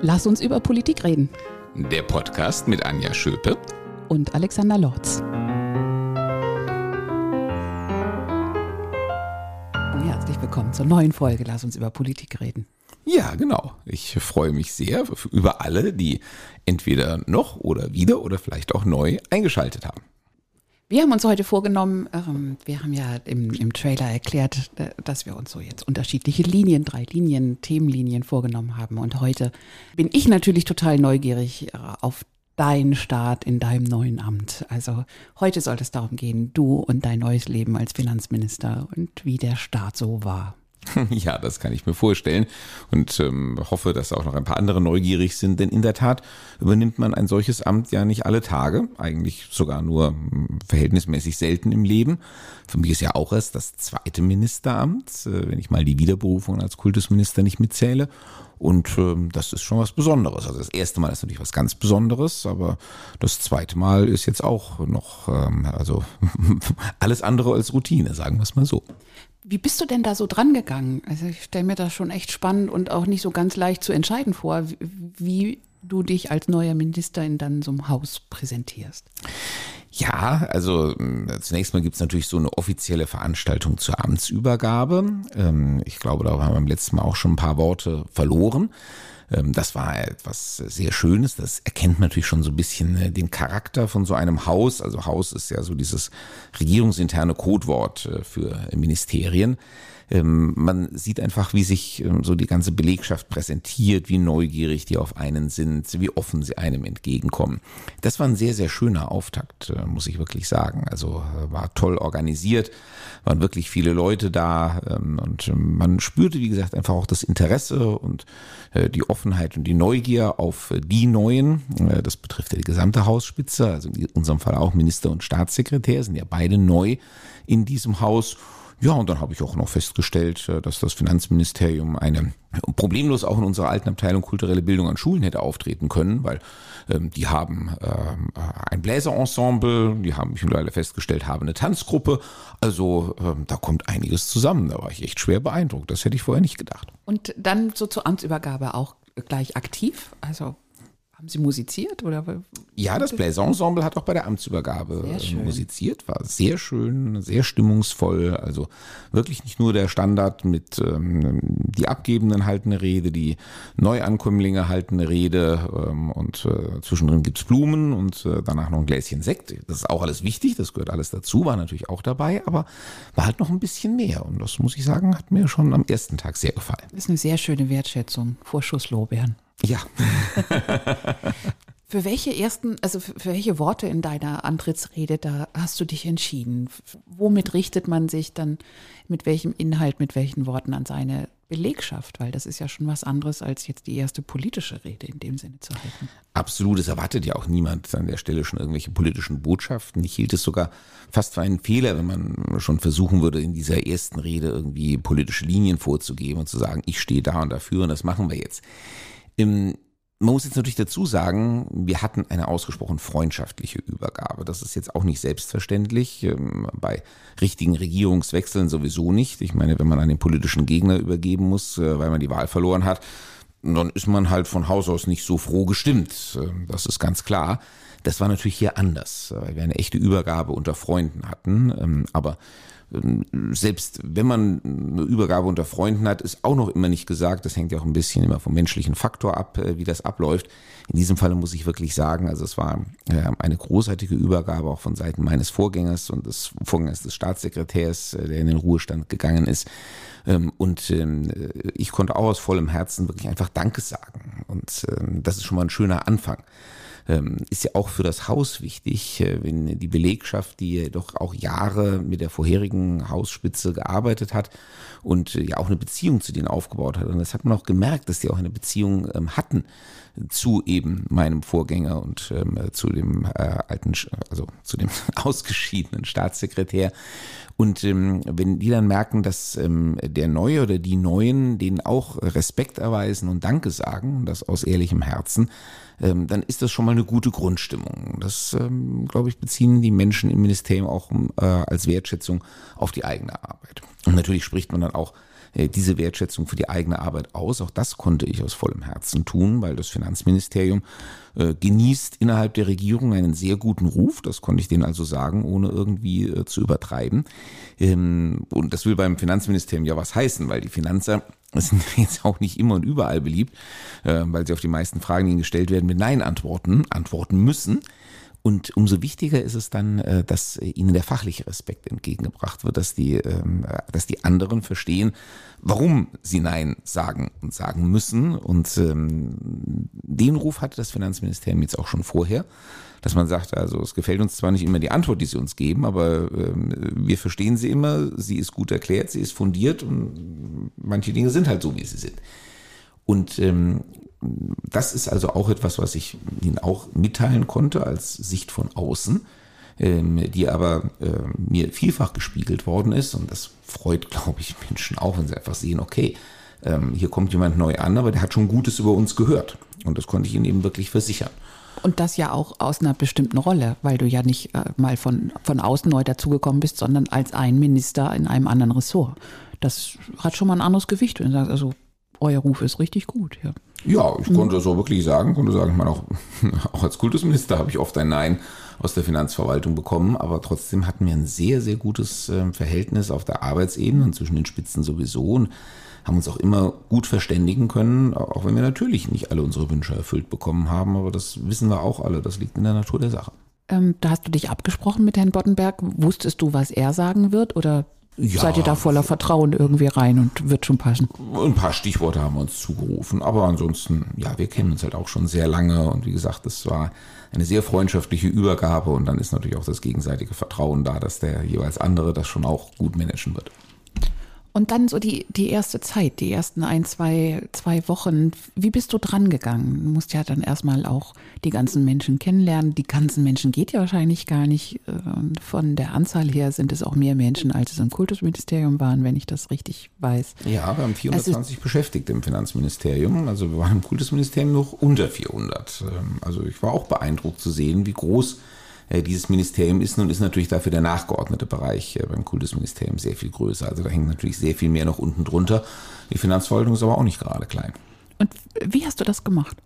Lass uns über Politik reden. Der Podcast mit Anja Schöpe und Alexander Lorz. Herzlich willkommen zur neuen Folge Lass uns über Politik reden. Ja, genau. Ich freue mich sehr über alle, die entweder noch oder wieder oder vielleicht auch neu eingeschaltet haben. Wir haben uns heute vorgenommen, ähm, wir haben ja im, im Trailer erklärt, äh, dass wir uns so jetzt unterschiedliche Linien, drei Linien, Themenlinien vorgenommen haben. Und heute bin ich natürlich total neugierig äh, auf deinen Start in deinem neuen Amt. Also heute soll es darum gehen, du und dein neues Leben als Finanzminister und wie der Start so war. Ja, das kann ich mir vorstellen und ähm, hoffe, dass auch noch ein paar andere neugierig sind, denn in der Tat übernimmt man ein solches Amt ja nicht alle Tage, eigentlich sogar nur hm, verhältnismäßig selten im Leben. Für mich ist ja auch erst das zweite Ministeramt, äh, wenn ich mal die Wiederberufung als Kultusminister nicht mitzähle. Und ähm, das ist schon was Besonderes. Also das erste Mal ist natürlich was ganz Besonderes, aber das zweite Mal ist jetzt auch noch, ähm, also alles andere als Routine, sagen wir es mal so. Wie bist du denn da so dran gegangen? Also ich stelle mir das schon echt spannend und auch nicht so ganz leicht zu entscheiden vor, wie du dich als neuer Minister in dann so einem Haus präsentierst. Ja, also hm, zunächst mal gibt es natürlich so eine offizielle Veranstaltung zur Amtsübergabe. Ähm, ich glaube, da haben wir beim letzten Mal auch schon ein paar Worte verloren. Ähm, das war etwas sehr Schönes. Das erkennt natürlich schon so ein bisschen äh, den Charakter von so einem Haus. Also Haus ist ja so dieses regierungsinterne Codewort äh, für Ministerien. Ähm, man sieht einfach, wie sich ähm, so die ganze Belegschaft präsentiert, wie neugierig die auf einen sind, wie offen sie einem entgegenkommen. Das war ein sehr, sehr schöner Auftakt, äh, muss ich wirklich sagen. Also war toll organisiert, waren wirklich viele Leute da und man spürte, wie gesagt, einfach auch das Interesse und die Offenheit und die Neugier auf die Neuen. Äh, das betrifft ja die gesamte Hausspitze, also in unserem Fall auch Minister und Staatssekretär, sind ja beide neu in diesem Haus. Ja, und dann habe ich auch noch festgestellt, äh, dass das Finanzministerium eine problemlos auch in unserer alten Abteilung kulturelle Bildung an Schulen hätte auftreten können, weil ähm, die haben ähm, ein Bläserensemble, die haben ich mittlerweile festgestellt, haben eine Tanzgruppe. Also ähm, da kommt einiges zusammen. Da war ich echt schwer beeindruckt. Das hätte ich vorher nicht gedacht. Und dann so zur Amtsübergabe auch gleich aktiv? Also haben Sie musiziert oder? Ja, das Bläserensemble hat auch bei der Amtsübergabe musiziert, war sehr schön, sehr stimmungsvoll. Also wirklich nicht nur der Standard mit ähm, die Abgebenden halten eine Rede, die Neuankömmlinge halten eine Rede ähm, und äh, zwischendrin gibt's Blumen und äh, danach noch ein Gläschen Sekt. Das ist auch alles wichtig, das gehört alles dazu, war natürlich auch dabei, aber war halt noch ein bisschen mehr. Und das muss ich sagen, hat mir schon am ersten Tag sehr gefallen. Das ist eine sehr schöne Wertschätzung. Vorschusslorbeeren. Ja. Für welche ersten, also für welche Worte in deiner Antrittsrede, da hast du dich entschieden? Womit richtet man sich dann, mit welchem Inhalt, mit welchen Worten an seine Belegschaft? Weil das ist ja schon was anderes, als jetzt die erste politische Rede in dem Sinne zu halten. Absolut, es erwartet ja auch niemand an der Stelle schon irgendwelche politischen Botschaften. Ich hielt es sogar fast für einen Fehler, wenn man schon versuchen würde, in dieser ersten Rede irgendwie politische Linien vorzugeben und zu sagen, ich stehe da und dafür und das machen wir jetzt. Im, man muss jetzt natürlich dazu sagen, wir hatten eine ausgesprochen freundschaftliche Übergabe. Das ist jetzt auch nicht selbstverständlich. Ähm, bei richtigen Regierungswechseln sowieso nicht. Ich meine, wenn man einen politischen Gegner übergeben muss, äh, weil man die Wahl verloren hat, dann ist man halt von Haus aus nicht so froh gestimmt. Ähm, das ist ganz klar. Das war natürlich hier anders, weil wir eine echte Übergabe unter Freunden hatten. Ähm, aber selbst wenn man eine Übergabe unter Freunden hat, ist auch noch immer nicht gesagt. Das hängt ja auch ein bisschen immer vom menschlichen Faktor ab, äh, wie das abläuft. In diesem Falle muss ich wirklich sagen, also es war äh, eine großartige Übergabe auch von Seiten meines Vorgängers und des Vorgängers des Staatssekretärs, äh, der in den Ruhestand gegangen ist. Ähm, und ähm, ich konnte auch aus vollem Herzen wirklich einfach Danke sagen. Und ähm, das ist schon mal ein schöner Anfang ähm, ist ja auch für das Haus wichtig, äh, wenn die Belegschaft, die doch auch Jahre mit der vorherigen Hausspitze gearbeitet hat und äh, ja auch eine Beziehung zu denen aufgebaut hat. Und das hat man auch gemerkt, dass die auch eine Beziehung ähm, hatten zu eben meinem Vorgänger und ähm, zu dem äh, alten, also zu dem ausgeschiedenen Staatssekretär. Und ähm, wenn die dann merken, dass ähm, der Neue oder die Neuen denen auch Respekt erweisen und Danke sagen, das aus ehrlichem Herzen, ähm, dann ist das schon mal eine gute Grundstimmung. Das, ähm, glaube ich, beziehen die Menschen im Ministerium auch äh, als Wertschätzung auf die eigene Arbeit. Und natürlich spricht man dann auch diese Wertschätzung für die eigene Arbeit aus. Auch das konnte ich aus vollem Herzen tun, weil das Finanzministerium äh, genießt innerhalb der Regierung einen sehr guten Ruf. Das konnte ich denen also sagen, ohne irgendwie äh, zu übertreiben. Ähm, und das will beim Finanzministerium ja was heißen, weil die Finanzer sind jetzt auch nicht immer und überall beliebt, äh, weil sie auf die meisten Fragen, die ihnen gestellt werden, mit Nein antworten, antworten müssen. Und umso wichtiger ist es dann, äh, dass ihnen der fachliche Respekt entgegengebracht wird, dass die, ähm, dass die anderen verstehen, warum sie Nein sagen und sagen müssen. Und ähm, den Ruf hatte das Finanzministerium jetzt auch schon vorher, dass man sagt, also es gefällt uns zwar nicht immer die Antwort, die sie uns geben, aber ähm, wir verstehen sie immer, sie ist gut erklärt, sie ist fundiert und manche Dinge sind halt so, wie sie sind. Und ähm, das ist also auch etwas, was ich Ihnen auch mitteilen konnte als Sicht von außen, ähm, die aber äh, mir vielfach gespiegelt worden ist. Und das freut, glaube ich, Menschen auch, wenn sie einfach sehen, okay, ähm, hier kommt jemand neu an, aber der hat schon Gutes über uns gehört. Und das konnte ich Ihnen eben wirklich versichern. Und das ja auch aus einer bestimmten Rolle, weil du ja nicht äh, mal von, von außen neu dazugekommen bist, sondern als ein Minister in einem anderen Ressort. Das hat schon mal ein anderes Gewicht, wenn du sagst, also euer Ruf ist richtig gut, ja. Ja, ich konnte das auch wirklich sagen, konnte sagen, ich meine, auch, auch als Kultusminister habe ich oft ein Nein aus der Finanzverwaltung bekommen, aber trotzdem hatten wir ein sehr, sehr gutes ähm, Verhältnis auf der Arbeitsebene und zwischen den Spitzen sowieso und haben uns auch immer gut verständigen können, auch wenn wir natürlich nicht alle unsere Wünsche erfüllt bekommen haben, aber das wissen wir auch alle, das liegt in der Natur der Sache. Ähm, da hast du dich abgesprochen mit Herrn Boddenberg. Wusstest du, was er sagen wird oder ja, Seid ihr da voller Vertrauen irgendwie rein und wird schon passen? Ein paar Stichworte haben wir uns zugerufen, aber ansonsten, ja, wir kennen uns halt auch schon sehr lange und wie gesagt, das war eine sehr freundschaftliche Übergabe und dann ist natürlich auch das gegenseitige Vertrauen da, dass der jeweils andere das schon auch gut managen wird. Und dann so die, die erste Zeit, die ersten ein, zwei, zwei Wochen. Wie bist du dran gegangen? Du musst ja dann erstmal auch die ganzen Menschen kennenlernen. Die ganzen Menschen geht ja wahrscheinlich gar nicht. Von der Anzahl her sind es auch mehr Menschen, als es im Kultusministerium waren, wenn ich das richtig weiß. Ja, wir haben 420 Beschäftigte im Finanzministerium. Also wir waren im Kultusministerium noch unter 400. Ähm, also ich war auch beeindruckt zu sehen, wie groß äh, dieses Ministerium ist. Nun ist natürlich dafür der nachgeordnete Bereich äh, beim Kultusministerium sehr viel größer. Also da hängt natürlich sehr viel mehr noch unten drunter. Die Finanzverwaltung ist aber auch nicht gerade klein. Und wie hast du das gemacht?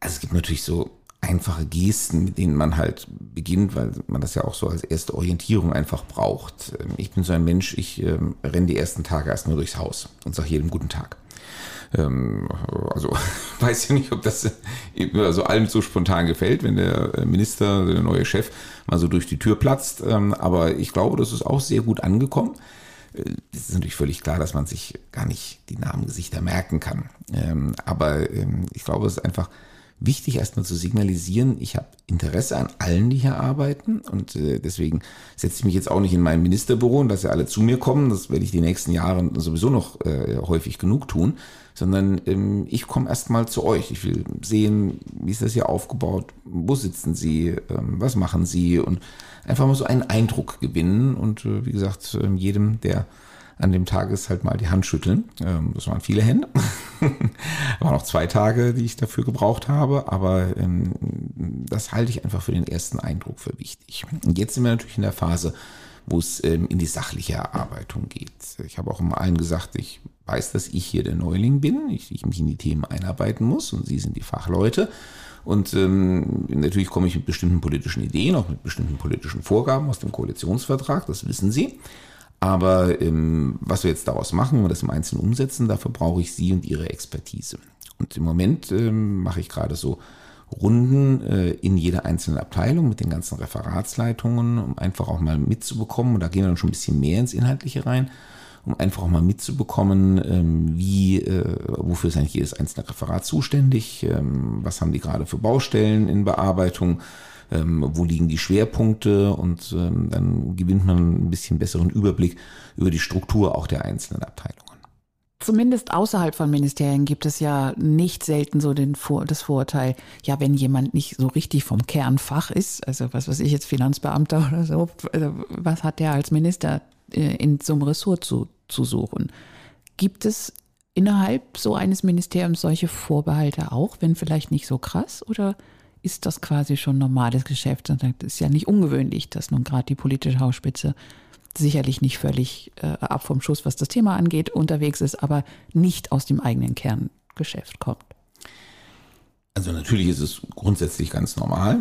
Also es gibt natürlich so einfache Gesten, mit denen man halt beginnt, weil man das ja auch so als erste Orientierung einfach braucht. Ähm, ich bin so ein Mensch, ich ähm, renne die ersten Tage erst nur durchs Haus und sage jedem guten Tag. Ähm, also weiß ja nicht, ob das also allen so spontan gefällt, wenn der Minister, der neue Chef mal so durch die Tür platzt. Ähm, aber ich glaube, das ist auch sehr gut angekommen. Äh, es ist natürlich völlig klar, dass man sich gar nicht die Namen, Gesichter merken kann. Ähm, aber ähm, ich glaube, es ist einfach wichtig, erstmal zu signalisieren, ich habe Interesse an allen, die hier arbeiten. Und äh, deswegen setze ich mich jetzt auch nicht in mein Ministerbüro und dass ja alle zu mir kommen. Das werde ich die nächsten Jahre sowieso noch äh, häufig genug tun. Sondern ähm, ich komme erstmal zu euch. Ich will sehen, wie ist das hier aufgebaut, wo sitzen Sie, ähm, was machen Sie und einfach mal so einen Eindruck gewinnen. Und äh, wie gesagt, äh, jedem, der an dem Tag ist halt mal die Hand schütteln. Ähm, das waren viele Hände. waren auch zwei Tage, die ich dafür gebraucht habe, aber ähm, das halte ich einfach für den ersten Eindruck für wichtig. Und jetzt sind wir natürlich in der Phase, wo es ähm, in die sachliche Erarbeitung geht. Ich habe auch immer allen gesagt, ich weiß, dass ich hier der Neuling bin, ich, ich mich in die Themen einarbeiten muss und Sie sind die Fachleute. Und ähm, natürlich komme ich mit bestimmten politischen Ideen, auch mit bestimmten politischen Vorgaben aus dem Koalitionsvertrag, das wissen Sie. Aber ähm, was wir jetzt daraus machen und das im Einzelnen umsetzen, dafür brauche ich Sie und Ihre Expertise. Und im Moment ähm, mache ich gerade so Runden äh, in jeder einzelnen Abteilung mit den ganzen Referatsleitungen, um einfach auch mal mitzubekommen, und da gehen wir dann schon ein bisschen mehr ins Inhaltliche rein, um einfach auch mal mitzubekommen, ähm, wie, äh, wofür ist eigentlich jedes einzelne Referat zuständig, ähm, was haben die gerade für Baustellen in Bearbeitung, ähm, wo liegen die Schwerpunkte und ähm, dann gewinnt man ein bisschen besseren Überblick über die Struktur auch der einzelnen Abteilungen. Zumindest außerhalb von Ministerien gibt es ja nicht selten so den Vor das Vorurteil, ja, wenn jemand nicht so richtig vom Kernfach ist, also was weiß ich jetzt Finanzbeamter oder so, also was hat der als Minister äh, in so einem Ressort zu, zu suchen? Gibt es innerhalb so eines Ministeriums solche Vorbehalte auch, wenn vielleicht nicht so krass oder ist das quasi schon normales Geschäft. Und das ist ja nicht ungewöhnlich, dass nun gerade die politische Hausspitze sicherlich nicht völlig äh, ab vom Schuss, was das Thema angeht, unterwegs ist, aber nicht aus dem eigenen Kerngeschäft kommt. Also natürlich ist es grundsätzlich ganz normal,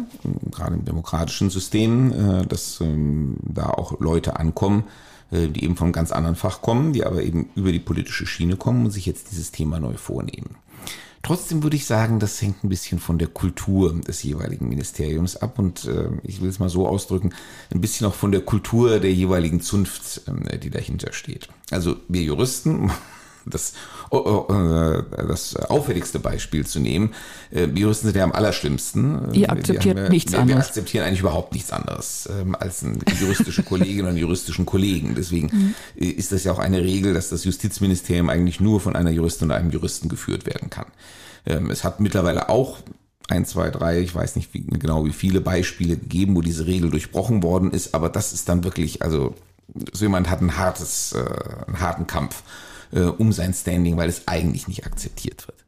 gerade im demokratischen System, äh, dass ähm, da auch Leute ankommen, äh, die eben von ganz anderen Fach kommen, die aber eben über die politische Schiene kommen und sich jetzt dieses Thema neu vornehmen. Trotzdem würde ich sagen, das hängt ein bisschen von der Kultur des jeweiligen Ministeriums ab und äh, ich will es mal so ausdrücken, ein bisschen auch von der Kultur der jeweiligen Zunft, äh, die dahinter steht. Also wir Juristen das, oh, oh, äh, das auffälligste Beispiel zu nehmen. Wir äh, Juristen sind ja am allerschlimmsten. Ihr akzeptiert wir, nichts wir, anderes. Wir akzeptieren eigentlich überhaupt nichts anderes ähm, als juristische Kollegin oder einen juristischen Kollegen. Deswegen mhm. ist das ja auch eine Regel, dass das Justizministerium eigentlich nur von einer Juristin oder einem Juristen geführt werden kann. Ähm, es hat mittlerweile auch ein, zwei, drei, ich weiß nicht wie, genau wie viele Beispiele gegeben, wo diese Regel durchbrochen worden ist, aber das ist dann wirklich, also so jemand hat ein hartes, äh, einen harten Kampf äh, um sein Standing, weil es eigentlich nicht akzeptiert wird.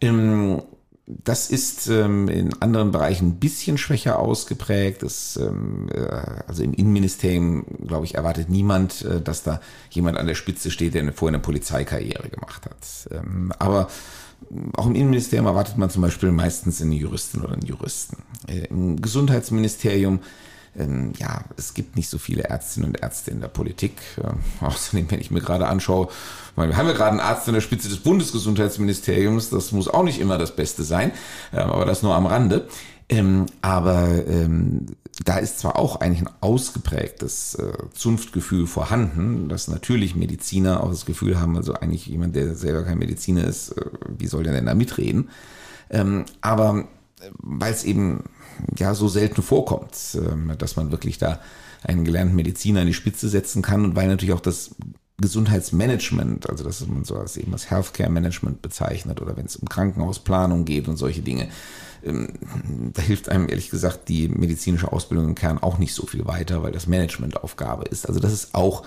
Ähm, das ist ähm, in anderen Bereichen ein bisschen schwächer ausgeprägt. Das, ähm, äh, also im Innenministerium, glaube ich, erwartet niemand, äh, dass da jemand an der Spitze steht, der eine, vorher eine Polizeikarriere gemacht hat. Ähm, aber auch im Innenministerium erwartet man zum Beispiel meistens eine Juristin oder einen Juristen. Äh, Im Gesundheitsministerium ähm, ja, es gibt nicht so viele Ärztinnen und Ärzte in der Politik. Äh, außerdem, wenn ich mir gerade anschaue, wir haben ja gerade einen Arzt an der Spitze des Bundesgesundheitsministeriums, das muss auch nicht immer das Beste sein, äh, aber das nur am Rande. Ähm, aber ähm, da ist zwar auch eigentlich ein ausgeprägtes äh, Zunftgefühl vorhanden, dass natürlich Mediziner auch das Gefühl haben, also eigentlich jemand, der selber kein Mediziner ist, äh, wie soll der denn da mitreden? Ähm, aber äh, weil es eben ja so selten vorkommt, ähm, dass man wirklich da einen gelernten Mediziner an die Spitze setzen kann und weil natürlich auch das Gesundheitsmanagement, also das man so als eben das Healthcare Management bezeichnet oder wenn es um Krankenhausplanung geht und solche Dinge, ähm, da hilft einem ehrlich gesagt die medizinische Ausbildung im Kern auch nicht so viel weiter, weil das Managementaufgabe ist. Also das ist auch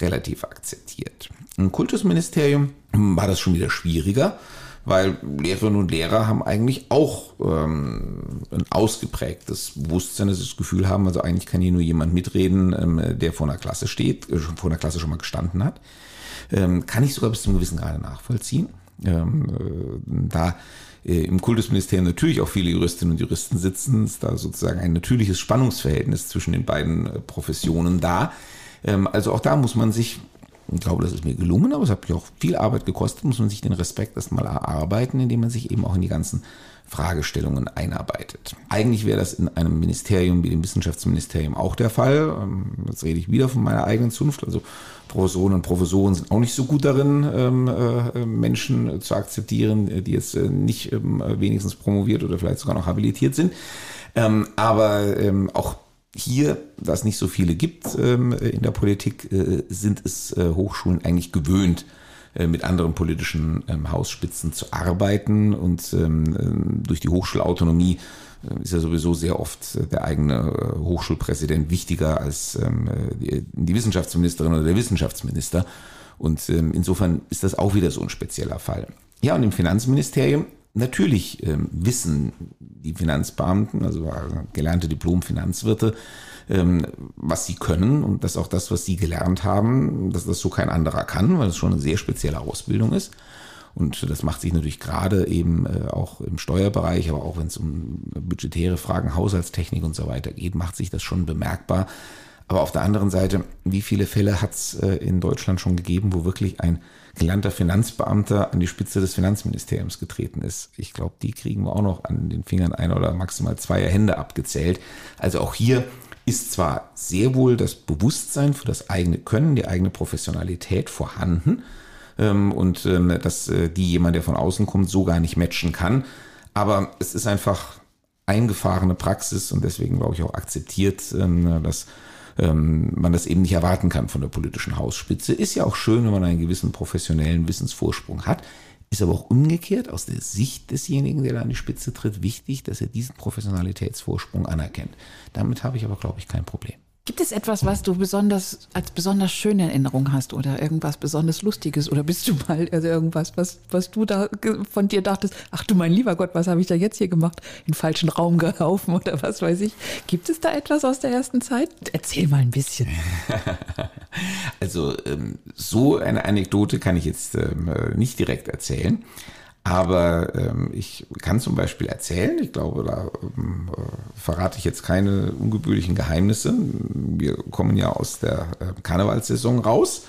relativ akzeptiert. Im Kultusministerium war das schon wieder schwieriger weil Lehrerinnen und Lehrer haben eigentlich auch ähm, ein ausgeprägtes Bewusstsein, dass sie das Gefühl haben, also eigentlich kann hier nur jemand mitreden, ähm, der vor einer Klasse steht, äh, vor einer Klasse schon mal gestanden hat. Ähm, kann ich sogar bis zum gewissen Grade nachvollziehen. Ähm, äh, da äh, im Kultusministerium natürlich auch viele Juristinnen und Juristen sitzen, ist da sozusagen ein natürliches Spannungsverhältnis zwischen den beiden äh, Professionen da. Ähm, also auch da muss man sich ich glaube, das ist mir gelungen, aber es hat mich auch viel Arbeit gekostet, muss man sich den Respekt erstmal erarbeiten, indem man sich eben auch in die ganzen Fragestellungen einarbeitet. Eigentlich wäre das in einem Ministerium wie dem Wissenschaftsministerium auch der Fall. Ähm, jetzt rede ich wieder von meiner eigenen Zunft. Also Professoren und Professoren sind auch nicht so gut darin, ähm, äh, Menschen zu akzeptieren, die jetzt äh, nicht ähm, wenigstens promoviert oder vielleicht sogar noch habilitiert sind. Aber auch hier, da es nicht so viele gibt ähm, in der Politik, äh, sind es äh, Hochschulen eigentlich gewöhnt, äh, mit anderen politischen ähm, Hausspitzen zu arbeiten und ähm, äh, durch die Hochschulautonomie ist ja sowieso sehr oft der eigene Hochschulpräsident wichtiger als die, Wissenschaftsministerin oder der Wissenschaftsminister. Und insofern ist das auch wieder so ein spezieller Fall. Ja, und im Finanzministerium Natürlich ähm, wissen die Finanzbeamten, also gelernte Diplom-Finanzwirte, ähm, was sie können und dass auch das, was sie gelernt haben, dass das so kein anderer kann, weil es schon eine sehr spezielle Ausbildung ist. Und das macht sich natürlich gerade eben äh, auch im Steuerbereich, aber auch wenn es um budgetäre Fragen, Haushaltstechnik und so weiter geht, macht sich das schon bemerkbar. Aber auf der anderen Seite, wie viele Fälle hat es äh, in Deutschland schon gegeben, wo wirklich ein gelernter Finanzbeamter an die Spitze des Finanzministeriums getreten ist. Ich glaube, die kriegen wir auch noch an den Fingern ein oder maximal zwei Hände abgezählt. Also auch hier ist zwar sehr wohl das Bewusstsein für das eigene Können, die eigene Professionalität vorhanden ähm, und ähm, dass äh, die jemand, der von außen kommt, so gar nicht matchen kann. Aber es ist einfach eingefahrene Praxis und deswegen glaube ich auch akzeptiert, ähm, dass ähm, man das eben nicht erwarten kann von der politischen Hausspitze. Ist ja auch schön, wenn man einen gewissen professionellen Wissensvorsprung hat. Ist aber auch umgekehrt aus der Sicht desjenigen, der da an die Spitze tritt, wichtig, dass er diesen Professionalitätsvorsprung anerkennt. Damit habe ich aber, glaube ich, kein Problem. Gibt es etwas, was du besonders als besonders schöne Erinnerung hast oder irgendwas besonders Lustiges oder bist du mal also irgendwas, was, was du da von dir dachtest, ach du mein lieber Gott, was habe ich da jetzt hier gemacht? In falschen Raum gelaufen oder was weiß ich. Gibt es da etwas aus der ersten Zeit? Erzähl mal ein bisschen. Also ähm, so eine Anekdote kann ich jetzt ähm, nicht direkt erzählen. Aber ähm, ich kann zum Beispiel erzählen, ich glaube, da ähm, äh, verrate ich jetzt keine ungebührlichen Geheimnisse. Wir kommen ja aus der äh, Karnevalssaison raus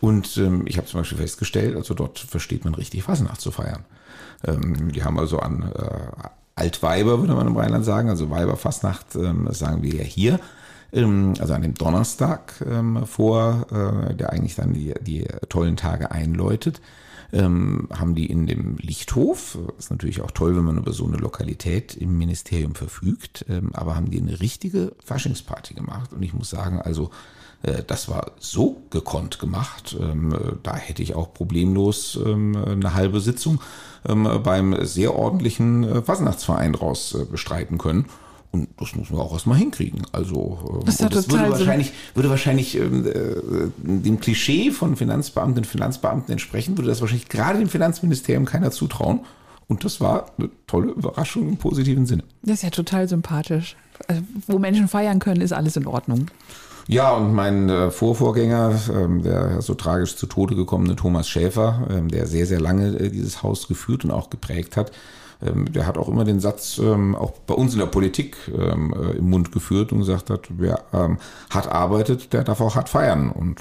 und ähm, ich habe zum Beispiel festgestellt, also dort versteht man richtig Fasnacht zu feiern. Ähm, die haben also an äh, Altweiber, würde man im Rheinland sagen, also Weiberfastnacht, ähm, das sagen wir ja hier ähm, also an dem Donnerstag ähm, vor, äh, der eigentlich dann die, die tollen Tage einläutet ähm, haben die in dem Lichthof, ist natürlich auch toll, wenn man über so eine Lokalität im Ministerium verfügt, ähm, aber haben die eine richtige Faschingsparty gemacht. Und ich muss sagen, also äh, das war so gekonnt gemacht, ähm, da hätte ich auch problemlos ähm, eine halbe Sitzung ähm, beim sehr ordentlichen äh, Fasnachtsverein draus äh, bestreiten können. Und das müssen wir auch erstmal hinkriegen. Also das, ist das würde wahrscheinlich, würde wahrscheinlich ähm, äh, dem Klischee von Finanzbeamten und Finanzbeamten entsprechen, würde das wahrscheinlich gerade dem Finanzministerium keiner zutrauen. Und das war eine tolle Überraschung im positiven Sinne. Das ist ja total sympathisch. Also, wo Menschen feiern können, ist alles in Ordnung. Ja, und mein äh, Vorvorgänger, ähm, der so tragisch zu Tode gekommene Thomas Schäfer, ähm, der sehr, sehr lange äh, dieses Haus geführt und auch geprägt hat, ähm, der hat auch immer den Satz, ähm, auch bei uns in der Politik ähm, äh, im Mund geführt und gesagt hat, wer hart arbeitet, der darf auch hart feiern. Und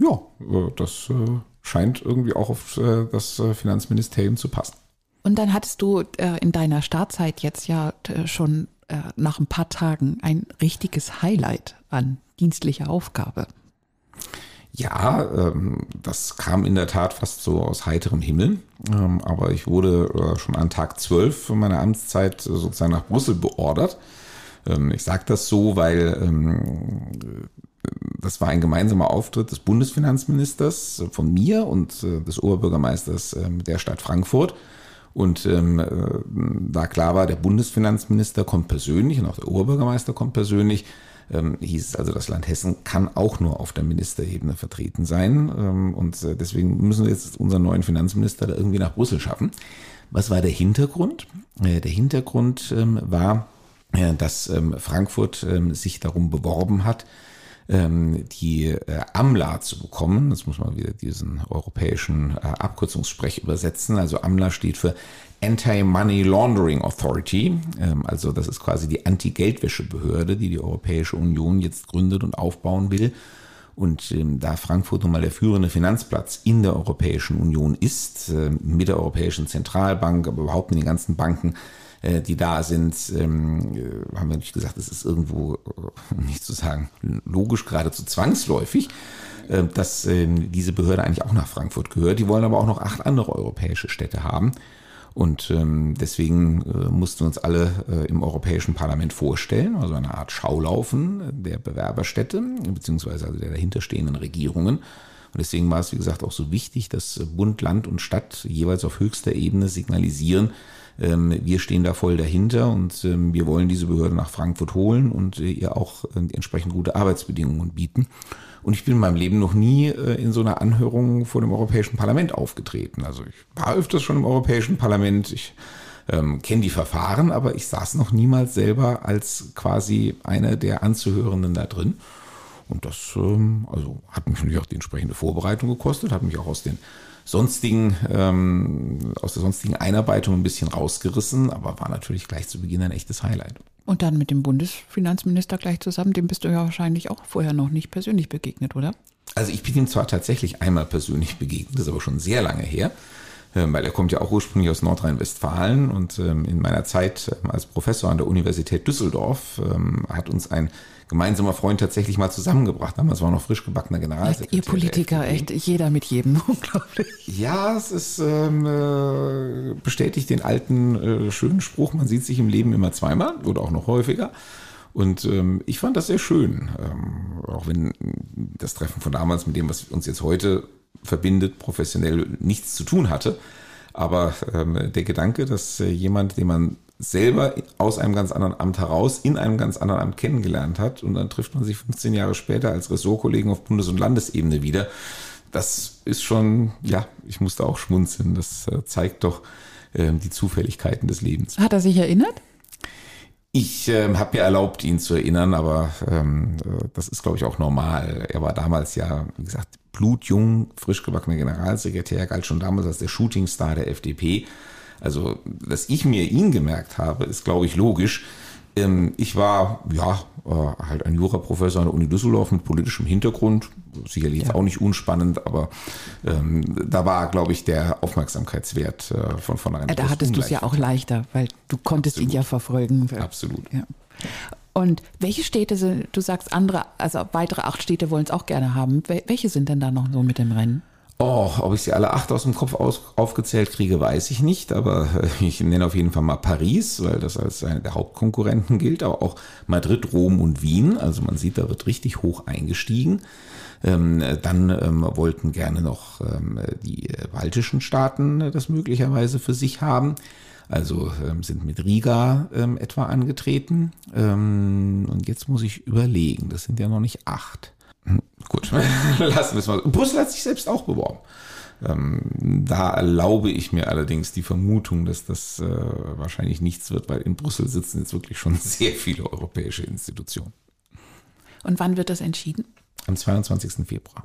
ja, äh, das äh, scheint irgendwie auch auf das Finanzministerium zu passen. Und dann hattest du in deiner Startzeit jetzt ja schon nach ein paar Tagen ein richtiges Highlight an dienstlicher Aufgabe. Ja, ähm, das kam in der Tat fast so aus heiterem Himmel. Ähm, aber ich wurde äh, schon an Tag 12 meiner Amtszeit sozusagen nach Brüssel beordert. Ähm, ich sage das so, weil ähm, das war ein gemeinsamer Auftritt des Bundesfinanzministers äh, von mir und äh, des Oberbürgermeisters äh, der Stadt Frankfurt. Und äh, da klar war, der Bundesfinanzminister kommt persönlich und auch der Oberbürgermeister kommt persönlich ähm, hieß es also, das Land Hessen kann auch nur auf der Ministerebene vertreten sein. Ähm, und äh, deswegen müssen wir jetzt unseren neuen Finanzminister da irgendwie nach Brüssel schaffen. Was war der Hintergrund? Äh, der Hintergrund ähm, war, äh, dass ähm, Frankfurt ähm, sich darum beworben hat, ähm, die äh, AMLA zu bekommen. Jetzt muss man wieder diesen europäischen äh, Abkürzungssprech übersetzen. Also AMLA steht für Anti-Money Laundering Authority. Ähm, also das ist quasi die Anti-Geldwäsche-Behörde, die die Europäische Union jetzt gründet und aufbauen will. Und ähm, da Frankfurt nun mal der führende Finanzplatz in der Europäischen Union ist, äh, mit der Europäischen Zentralbank, aber überhaupt mit den ganzen Banken, äh, die da sind, ähm, äh, haben wir natürlich gesagt, es ist irgendwo, äh, nicht zu sagen, logisch geradezu zwangsläufig, äh, dass äh, diese Behörde eigentlich auch nach Frankfurt gehört. Die wollen aber auch noch acht andere europäische Städte haben. Und ähm, deswegen äh, mussten wir uns alle äh, im Europäischen Parlament vorstellen, also eine Art Schaulaufen der Bewerberstädte, beziehungsweise also der dahinterstehenden Regierungen. Und deswegen war es, wie gesagt, auch so wichtig, dass Bund, Land und Stadt jeweils auf höchster Ebene signalisieren, wir stehen da voll dahinter und ähm, wir wollen diese Behörde nach Frankfurt holen und äh, ihr auch äh, entsprechend gute Arbeitsbedingungen bieten. Und ich bin in meinem Leben noch nie äh, in so einer Anhörung vor dem Europäischen Parlament aufgetreten. Also ich war öfters schon im Europäischen Parlament. Ich ähm, kenne die Verfahren, aber ich saß noch niemals selber als quasi einer der Anzuhörenden da drin. Und das ähm, also hat mich natürlich auch die entsprechende Vorbereitung gekostet, hat mich auch aus den sonstigen, ähm, aus der sonstigen Einarbeitung ein bisschen rausgerissen, aber war natürlich gleich zu Beginn ein echtes Highlight. Und dann mit dem Bundesfinanzminister gleich zusammen, dem bist du ja wahrscheinlich auch vorher noch nicht persönlich begegnet, oder? Also ich bin ihm zwar tatsächlich einmal persönlich begegnet, das ist aber schon sehr lange her, weil er kommt ja auch ursprünglich aus Nordrhein-Westfalen und ähm, in meiner Zeit ähm, als Professor an der Universität Düsseldorf hat uns ein gemeinsamer Freund tatsächlich mal zusammengebracht Damals war noch frisch gebackener Generalsekretär. Ihr Politiker, echt, jeder mit jedem, unglaublich. Ja, es ist ähm, äh, bestätigt den alten äh, schönen Spruch, man sieht sich im Leben immer zweimal oder auch noch häufiger. Und ähm, ich fand das sehr schön, ähm, auch wenn das Treffen von damals mit dem, was uns jetzt heute verbindet, professionell nichts zu tun hatte. Aber ähm, der Gedanke, dass äh, jemand, den man selber aus einem ganz anderen Amt heraus in einem ganz anderen Amt kennengelernt hat und dann trifft man sich 15 Jahre später als Ressortkollegen auf Bundes- und Landesebene wieder. Das ist schon, ja, ich musste auch schmunzeln. Das äh, zeigt doch äh, die Zufälligkeiten des Lebens. Hat er sich erinnert? Ich äh, habe mir erlaubt, ihn zu erinnern, aber ähm, äh, das ist, glaube ich, auch normal. Er war damals ja, wie gesagt, blutjung, frisch gebackener Generalsekretär, galt schon damals als der Shootingstar der FDP. Also, dass ich mir ihn gemerkt habe, ist, glaube ich, logisch. Ähm, ich war, ja, äh, halt ein Juraprofessor an der Uni Düsseldorf mit politischem Hintergrund. Sicherlich ja. auch nicht unspannend, aber ähm, da war, glaube ich, der Aufmerksamkeitswert äh, von vornherein. Ja, da hattest du es ja auch leichter, weil du konntest Absolut. ihn ja verfolgen. Absolut. Ja. Und welche Städte sind, du sagst andere, also weitere acht Städte wollen es auch gerne haben. Welche sind denn da noch so mit dem Rennen? Oh, ob ich sie alle acht aus dem Kopf aus, aufgezählt kriege, weiß ich nicht. Aber äh, ich nenne auf jeden Fall mal Paris, weil das als eine der Hauptkonkurrenten gilt. Aber auch Madrid, Rom und Wien. Also man sieht, da wird richtig hoch eingestiegen. Ähm, dann ähm, wollten gerne noch ähm, die äh, baltischen Staaten äh, das möglicherweise für sich haben. Also ähm, sind mit Riga ähm, etwa angetreten. Ähm, und jetzt muss ich überlegen, das sind ja noch nicht acht. Gut, lassen wir es mal. Brüssel hat sich selbst auch beworben. Ähm, da erlaube ich mir allerdings die Vermutung, dass das äh, wahrscheinlich nichts wird, weil in Brüssel sitzen jetzt wirklich schon sehr viele europäische Institutionen. Und wann wird das entschieden? Am 22. Februar.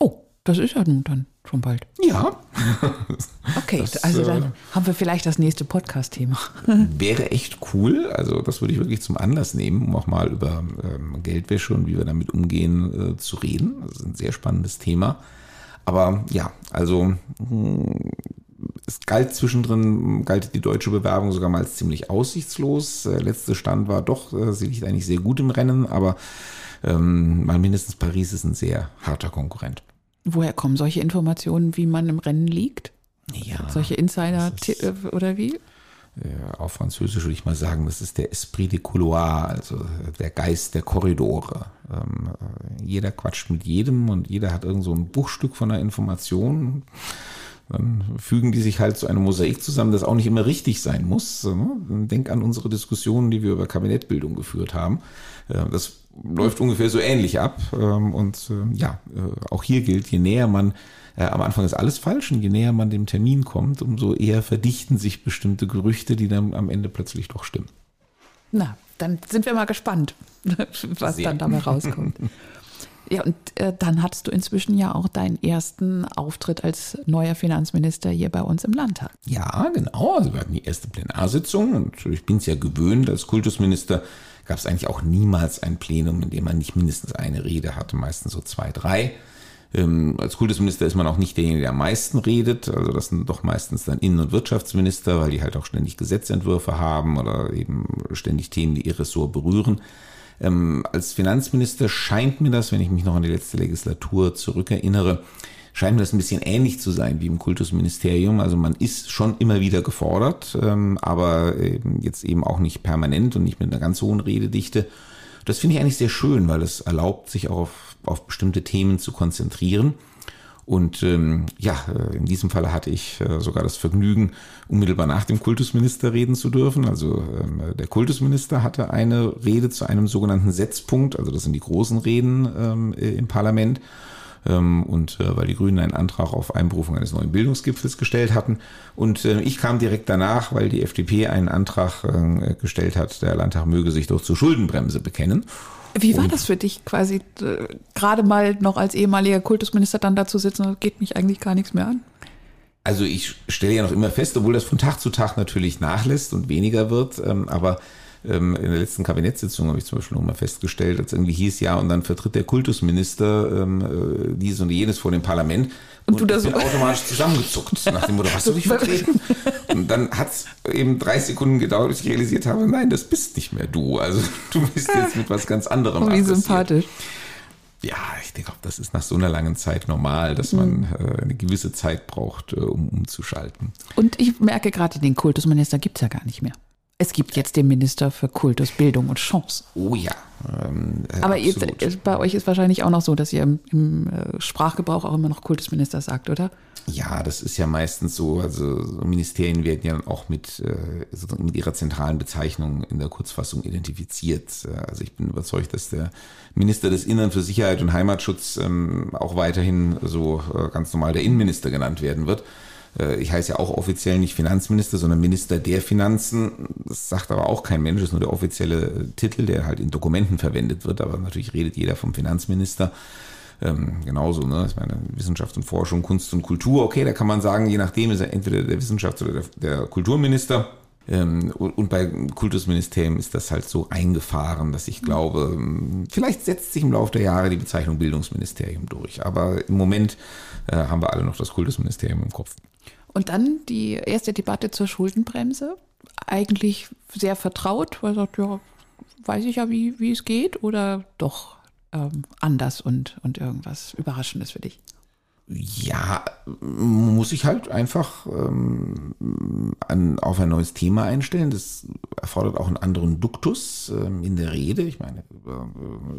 Oh, das ist ja nun dann schon bald. Ja. Okay, das, also dann äh, haben wir vielleicht das nächste Podcast-Thema. Wäre echt cool. Also das würde ich wirklich zum Anlass nehmen, um auch mal über ähm, Geldwäsche und wie wir damit umgehen äh, zu reden. Das ist ein sehr spannendes Thema. Aber ja, also mh, hm, es galt zwischendrin, galt die deutsche Bewerbung sogar mal als ziemlich aussichtslos. Der letzte Stand war doch, äh, sie liegt eigentlich sehr gut im Rennen, aber ähm, mal mindestens Paris ist ein sehr harter Konkurrent. Woher kommen solche Informationen, wie man im Rennen liegt? Ja. Solche Insider äh, oder wie? Ja, auf Französisch würde ich mal sagen, das ist der Esprit de Couloir, also der Geist der Korridore. Ähm, äh, jeder quatscht mit jedem und jeder hat irgend so ein Buchstück von einer Information. Dann fügen die sich halt zu einem Mosaik zusammen, das auch nicht immer richtig sein muss. Ne? Denk an unsere Diskussionen, die wir über Kabinettbildung geführt haben. Äh, das läuft ungefähr so ähnlich ab. Ähm, und äh, ja, äh, auch hier gilt, je näher man am Anfang ist alles falsch und je näher man dem Termin kommt, umso eher verdichten sich bestimmte Gerüchte, die dann am Ende plötzlich doch stimmen. Na, dann sind wir mal gespannt, was Sehr. dann dabei rauskommt. Ja, und äh, dann hattest du inzwischen ja auch deinen ersten Auftritt als neuer Finanzminister hier bei uns im Landtag. Ja, genau. Also wir hatten die erste Plenarsitzung und ich bin es ja gewöhnt, als Kultusminister gab es eigentlich auch niemals ein Plenum, in dem man nicht mindestens eine Rede hatte, meistens so zwei, drei. Ähm, als Kultusminister ist man auch nicht derjenige, der am meisten redet. Also das sind doch meistens dann Innen- und Wirtschaftsminister, weil die halt auch ständig Gesetzentwürfe haben oder eben ständig Themen, die ihr Ressort berühren. Ähm, als Finanzminister scheint mir das, wenn ich mich noch an die letzte Legislatur zurückerinnere, scheint mir das ein bisschen ähnlich zu sein wie im Kultusministerium. Also man ist schon immer wieder gefordert, ähm, aber ähm, jetzt eben auch nicht permanent und nicht mit einer ganz hohen Rededichte. Das finde ich eigentlich sehr schön, weil es erlaubt, sich auch auf, auf bestimmte Themen zu konzentrieren. Und ähm, ja, äh, in diesem Fall hatte ich äh, sogar das Vergnügen, unmittelbar nach dem Kultusminister reden zu dürfen. Also ähm, der Kultusminister hatte eine Rede zu einem sogenannten Setzpunkt, also das sind die großen Reden ähm, äh, im Parlament. Ähm, und äh, weil die Grünen einen Antrag auf Einberufung eines neuen Bildungsgipfels gestellt hatten. Und ich kam direkt danach, weil die FDP einen Antrag gestellt hat, der Landtag möge sich doch zur Schuldenbremse bekennen. Wie war das für dich quasi, äh, gerade mal noch als ehemaliger Kultusminister dann dazu sitzen, das geht mich eigentlich gar nichts mehr an? Also ich stelle ja noch immer fest, obwohl das von Tag zu Tag natürlich nachlässt und weniger wird, ähm, aber in der letzten Kabinettssitzung habe ich zum Beispiel noch mal festgestellt, als irgendwie hieß, ja, und dann vertritt der Kultusminister ähm, äh, dies und jenes vor dem Parlament. Und, und du das bin so automatisch zusammengezuckt, nach dem Motto, hast du dich vertreten? Und dann hat es eben drei Sekunden gedauert, bis ich realisiert habe, nein, das bist nicht mehr du. Also du bist jetzt mit was ganz anderem oh, Wie sympathisch. Ja, ich denke auch, das ist nach so einer langen Zeit normal, dass man mhm. äh, eine gewisse Zeit braucht, äh, um umzuschalten. Und ich merke gerade, den Kultusminister gibt es ja gar nicht mehr. Es gibt jetzt den Minister für Kultus, Bildung und Chance. Oh ja. Ähm, äh, Aber jetzt, äh, bei euch ist wahrscheinlich auch noch so, dass ihr im, im äh, Sprachgebrauch auch immer noch Kultusminister sagt, oder? Ja, das ist ja meistens so. Also Ministerien werden ja auch mit, mit ihrer zentralen Bezeichnung in der Kurzfassung identifiziert. Also ich bin überzeugt, dass der Minister des Innern für Sicherheit und Heimatschutz ähm, auch weiterhin so ganz normal der Innenminister genannt werden wird. Äh, ich heiße ja auch offiziell nicht Finanzminister, sondern Minister der Finanzen. Das sagt aber auch kein Mensch, das ist nur der offizielle Titel, der halt in Dokumenten verwendet wird. Aber natürlich redet jeder vom Finanzminister. Ähm, genauso, ne? Ich meine, Wissenschaft und Forschung, Kunst und Kultur, okay, da kann man sagen, je nachdem ist er entweder der Wissenschafts- oder der, der Kulturminister. Ähm, und bei Kultusministerium ist das halt so eingefahren, dass ich glaube, ähm, vielleicht setzt sich im Laufe der Jahre die Bezeichnung Bildungsministerium durch. Aber im Moment äh, haben wir alle noch das Kultusministerium im Kopf. Und dann die erste Debatte zur Schuldenbremse. Eigentlich sehr vertraut, weil er sagt, ja, weiß ich ja, wie, wie es geht, oder doch ähm, anders und, und irgendwas Überraschendes für dich? Ja, muss ich halt einfach ähm, an, auf ein neues Thema einstellen. Das erfordert auch einen anderen Duktus ähm, in der Rede. Ich meine, über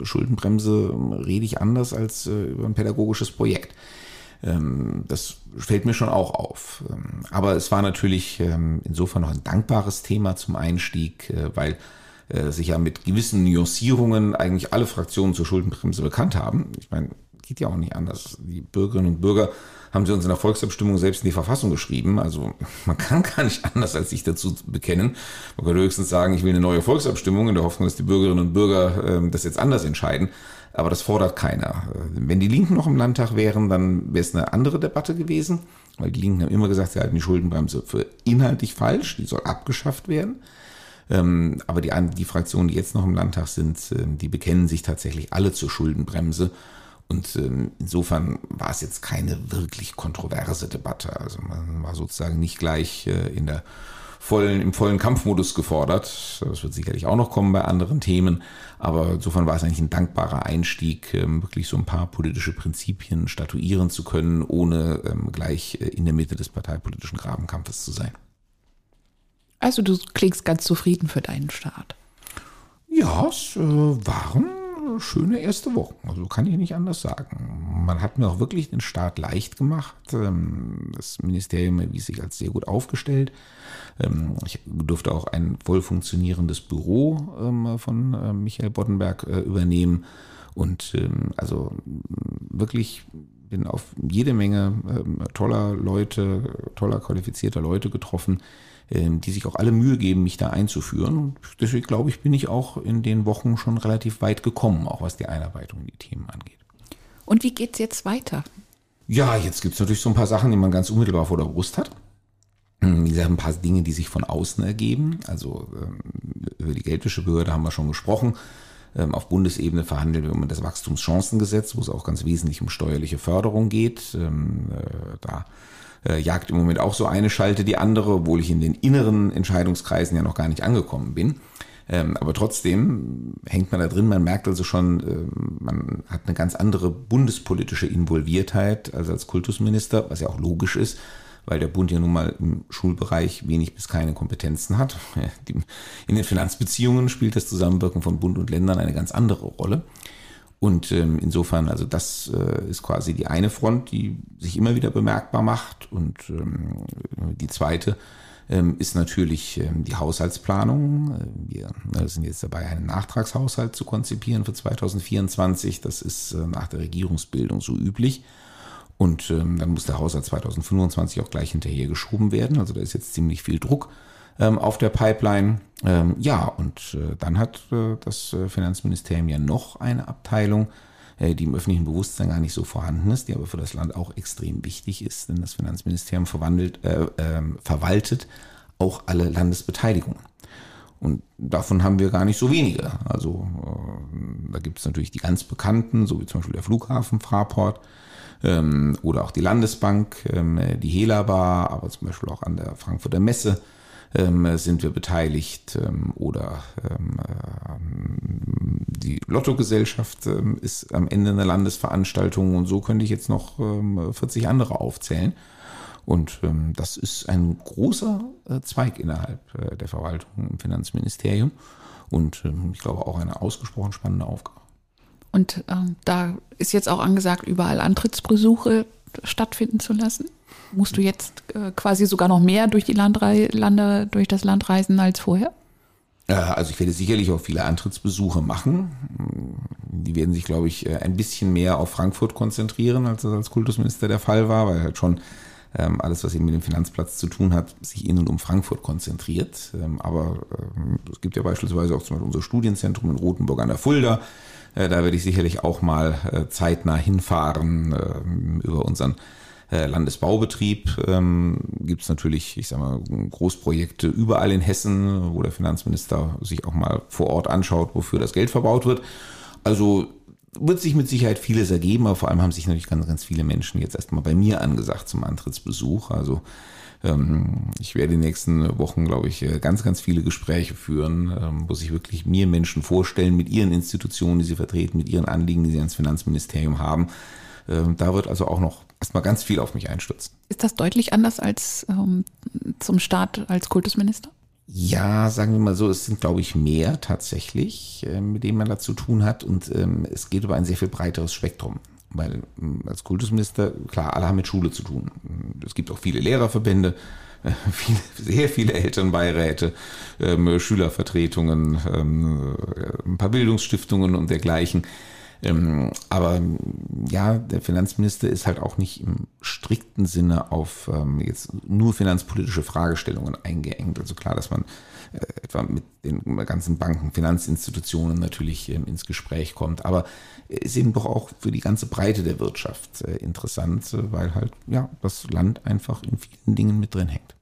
äh, Schuldenbremse rede ich anders als äh, über ein pädagogisches Projekt. Ähm, das fällt mir schon auch auf. Ähm, aber es war natürlich ähm, insofern noch ein dankbares Thema zum Einstieg, äh, weil äh, sich ja mit gewissen Nuancierungen eigentlich alle Fraktionen zur Schuldenbremse bekannt haben. Ich meine, geht ja auch nicht anders. Die Bürgerinnen und Bürger haben sie uns in der Volksabstimmung selbst in die Verfassung geschrieben. Also man kann gar nicht anders, als sich dazu bekennen. Man kann höchstens sagen, ich will eine neue Volksabstimmung in der Hoffnung, dass die Bürgerinnen und Bürger das jetzt anders entscheiden. Aber das fordert keiner. Wenn die Linken noch im Landtag wären, dann wäre es eine andere Debatte gewesen, weil die Linken haben immer gesagt, sie halten die Schuldenbremse für inhaltlich falsch, die soll abgeschafft werden. Ähm, aber die, die Fraktionen, die jetzt noch im Landtag sind, ähm, die bekennen sich tatsächlich alle zur Schuldenbremse. Und ähm, insofern war es jetzt keine wirklich kontroverse Debatte. Also man war sozusagen nicht gleich äh, in der vollen, im vollen Kampfmodus gefordert. Das wird sicherlich auch noch kommen bei anderen Themen. Aber insofern war es eigentlich ein dankbarer Einstieg, ähm, wirklich so ein paar politische Prinzipien statuieren zu können, ohne ähm, gleich äh, in der Mitte des parteipolitischen Grabenkampfes zu sein. Also du klingst ganz zufrieden für deinen Start. Ja, es äh, schöne erste Wochen. Also kann ich nicht anders sagen. Man hat mir auch wirklich den Start leicht gemacht. Ähm, das Ministerium erwies sich als sehr gut aufgestellt. Ähm, ich durfte auch ein voll funktionierendes Büro ähm, von äh, Michael Boddenberg äh, übernehmen. Und also wirklich bin auf jede Menge toller Leute, toller qualifizierter Leute getroffen, die sich auch alle Mühe geben, mich da einzuführen. Und deswegen glaube ich, bin ich auch in den Wochen schon relativ weit gekommen, auch was die Einarbeitung in die Themen angeht. Und wie geht es jetzt weiter? Ja, jetzt gibt es natürlich so ein paar Sachen, die man ganz unmittelbar vor der Brust hat. Hm, wie gesagt, ein paar Dinge, die sich von außen ergeben. Also ähm, über die Geldwäschebehörde haben wir schon gesprochen. Ähm, auf Bundesebene verhandeln wir um das Wachstumschancengesetz, wo es auch ganz wesentlich um steuerliche Förderung geht. Äh, da äh, jagt im Moment auch so eine Schalte die andere, obwohl ich in den inneren Entscheidungskreisen ja noch gar nicht angekommen bin. Ähm, aber trotzdem hängt man da drin, man merkt also schon, äh, man hat eine ganz andere bundespolitische Involviertheit als als Kultusminister, was ja auch logisch ist, weil der Bund ja nun mal im Schulbereich wenig bis keine Kompetenzen hat. In den Finanzbeziehungen spielt das Zusammenwirken von Bund und Ländern eine ganz andere Rolle. Und ähm, insofern, also das äh, ist quasi die eine Front, die sich immer wieder bemerkbar macht. Und ähm, die zweite ähm, ist natürlich die Haushaltsplanung. Äh, wir äh, sind jetzt dabei, einen Nachtragshaushalt zu konzipieren für 2024. Das ist äh, nach der Regierungsbildung so üblich. Und ähm, dann muss der Haushalt 2025 auch gleich hinterher geschoben werden. Also da ist jetzt ziemlich viel Druck ähm, auf der Pipeline. Ähm, ja, und äh, dann hat äh, das äh, Finanzministerium ja noch eine Abteilung, äh, die im öffentlichen Bewusstsein gar nicht so vorhanden ist, die aber für das Land auch extrem wichtig ist, denn das Finanzministerium verwandelt, äh, ähm, verwaltet auch alle Landesbeteiligungen. Und davon haben wir gar nicht so wenige. Also äh, da gibt es natürlich die ganz bekannten, so wie zum Beispiel der Flughafen Fraport ähm, oder auch die Landesbank, ähm, die Helaba, aber zum Beispiel auch an der Frankfurter Messe ähm, sind wir beteiligt ähm, oder ähm, äh, die Lottogesellschaft ähm, ist am Ende eine Landesveranstaltung und so könnte ich jetzt noch ähm, 40 andere aufzählen. Und ähm, das ist ein großer äh, Zweig innerhalb äh, der Verwaltung im Finanzministerium und ähm, ich glaube auch eine ausgesprochen spannende Aufgabe. Und ähm, da ist jetzt auch angesagt, überall Antrittsbesuche stattfinden zu lassen. Musst du jetzt äh, quasi sogar noch mehr durch die Landrei Lande, durch das Land reisen als vorher? Äh, also ich werde sicherlich auch viele Antrittsbesuche machen. Die werden sich, glaube ich, äh, ein bisschen mehr auf Frankfurt konzentrieren, als das als Kultusminister der Fall war, weil halt schon ähm, alles, was eben mit dem Finanzplatz zu tun hat, sich in und um Frankfurt konzentriert. Ähm, aber ähm, es gibt ja beispielsweise auch zum Beispiel unser Studienzentrum in Rothenburg an der Fulda. Äh, da werde ich sicherlich auch mal äh, zeitnah hinfahren äh, über unseren äh, Landesbaubetrieb ähm, gibt es natürlich, ich sag mal, Großprojekte überall in Hessen, wo der Finanzminister sich auch mal vor Ort anschaut, wofür das Geld verbaut wird. Also wird sich mit Sicherheit vieles ergeben, aber vor allem haben sich natürlich ganz, ganz viele Menschen jetzt erstmal bei mir angesagt zum Antrittsbesuch. Also ähm, ich werde in den nächsten Wochen, glaube ich, äh, ganz, ganz viele Gespräche führen, ähm, wo sich wirklich mir Menschen vorstellen mit ihren Institutionen, die sie vertreten, mit ihren Anliegen, die sie ans Finanzministerium haben. Ähm, da wird also auch noch erstmal ganz viel auf mich einstürzen. Ist das deutlich anders als ähm, zum Start als Kultusminister? Ja, sagen wir mal so, es sind, glaube ich, mehr tatsächlich, äh, mit denen man da zu tun hat. Und ähm, es geht über ein sehr viel breiteres Spektrum. Weil ähm, als Kultusminister, klar, alle haben mit Schule zu tun. Es gibt auch viele Lehrerverbände, äh, viele, sehr viele Elternbeiräte, ähm, Schülervertretungen, ähm, äh, ein paar Bildungsstiftungen und dergleichen. Ähm, aber ja, der Finanzminister ist halt auch nicht im strikten Sinne auf ähm, jetzt nur finanzpolitische Fragestellungen eingeengt. Also klar, dass man äh, etwa mit den ganzen Banken, Finanzinstitutionen natürlich ähm, ins Gespräch kommt, aber ist eben doch auch für die ganze Breite der Wirtschaft äh, interessant, weil halt ja das Land einfach in vielen Dingen mit drin hängt.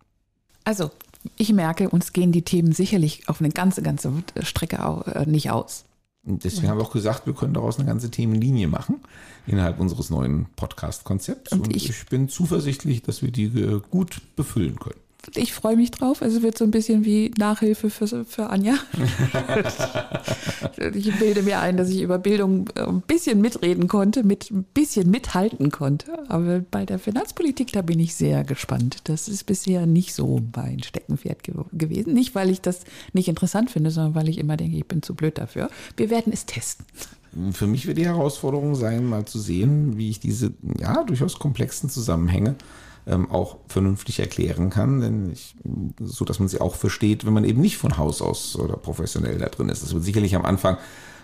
Also ich merke, uns gehen die Themen sicherlich auf eine ganze, ganze Strecke äh, nicht aus. Und deswegen haben wir auch gesagt, wir können daraus eine ganze Themenlinie machen innerhalb unseres neuen Podcast-Konzepts. Und, Und ich, bin zuversichtlich, dass wir die äh, gut befüllen können ich freue mich drauf. Es wird so ein bisschen wie Nachhilfe für, für Anja. ich bilde mir ein, dass ich über Bildung äh, ein bisschen mitreden konnte, mit ein bisschen mithalten konnte. Aber bei der Finanzpolitik, da bin ich sehr gespannt. Das ist bisher nicht so mein Steckenpferd ge gewesen. Nicht, weil ich das nicht interessant finde, sondern weil ich immer denke, ich bin zu blöd dafür. Wir werden es testen. Für mich wird die Herausforderung sein, mal zu sehen, wie ich diese ja durchaus komplexen Zusammenhänge ähm, auch vernünftig erklären kann, denn ich, so dass man sie auch versteht, wenn man eben nicht von Haus aus oder professionell da drin ist. Das wird sicherlich am Anfang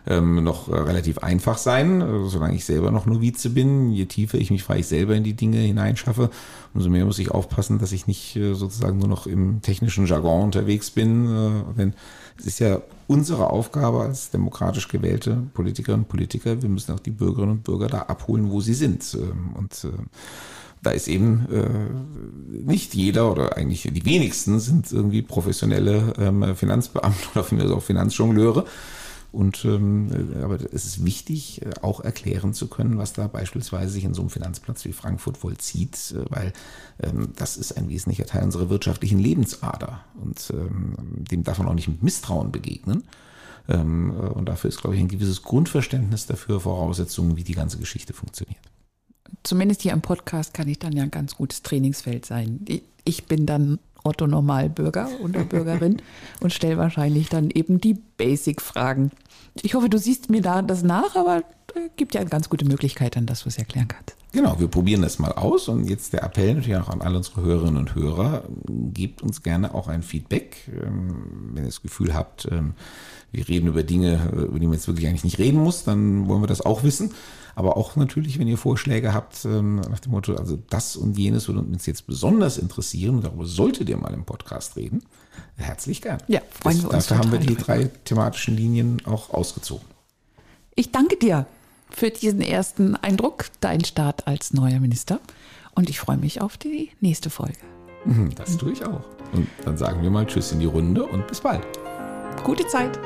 ähm, noch äh, relativ einfach sein, äh, solange ich selber noch Novize bin. Je tiefer ich mich vielleicht selber in die Dinge hineinschaffe, umso mehr muss ich aufpassen, dass ich nicht äh, sozusagen nur noch im technischen Jargon unterwegs bin. Äh, denn es ist ja unsere Aufgabe als demokratisch gewählte Politikerinnen und Politiker, wir müssen auch die Bürgerinnen und Bürger da abholen, wo sie sind. Ähm, und äh, da ist eben äh, nicht jeder oder eigentlich die wenigsten sind irgendwie professionelle ähm, Finanzbeamte oder mir auch Finanzjongleure. Und ähm, aber es ist wichtig, äh, auch erklären zu können, was da beispielsweise sich in so einem Finanzplatz wie Frankfurt vollzieht, äh, weil ähm, das ist ein wesentlicher Teil unserer wirtschaftlichen Lebensader. Und ähm, dem darf man auch nicht mit Misstrauen begegnen. Ähm, äh, und dafür ist, glaube ich, ein gewisses Grundverständnis dafür Voraussetzungen, wie die ganze Geschichte funktioniert zumindest hier im Podcast kann ich dann ja ein ganz gutes Trainingsfeld sein. Ich bin dann Otto Normalbürger oder Bürgerin und stelle wahrscheinlich dann eben die Basic-Fragen. Ich hoffe, du siehst mir da das nach, aber äh, gibt ja eine ganz gute Möglichkeit, dann dass du es erklären kannst. Genau, wir probieren das mal aus und jetzt der Appell natürlich auch an alle unsere Hörerinnen und Hörer, gebt uns gerne auch ein Feedback, ähm, wenn ihr das Gefühl habt, ähm, wir reden über Dinge, über die man jetzt wirklich eigentlich nicht reden muss, dann wollen wir das auch wissen. Aber auch natürlich, wenn ihr Vorschläge habt, ähm, nach dem Motto, also das und jenes würde uns jetzt besonders interessieren darüber solltet ihr mal im Podcast reden, herzlich gern. Ja, freuen das, wir uns. Dafür haben wir die drei thematischen Linien auch ausgezogen. Ich danke dir für diesen ersten Eindruck, dein Start als neuer Minister. Und ich freue mich auf die nächste Folge. Mhm, das tue ich auch. Und dann sagen wir mal Tschüss in die Runde und bis bald. Gute Zeit.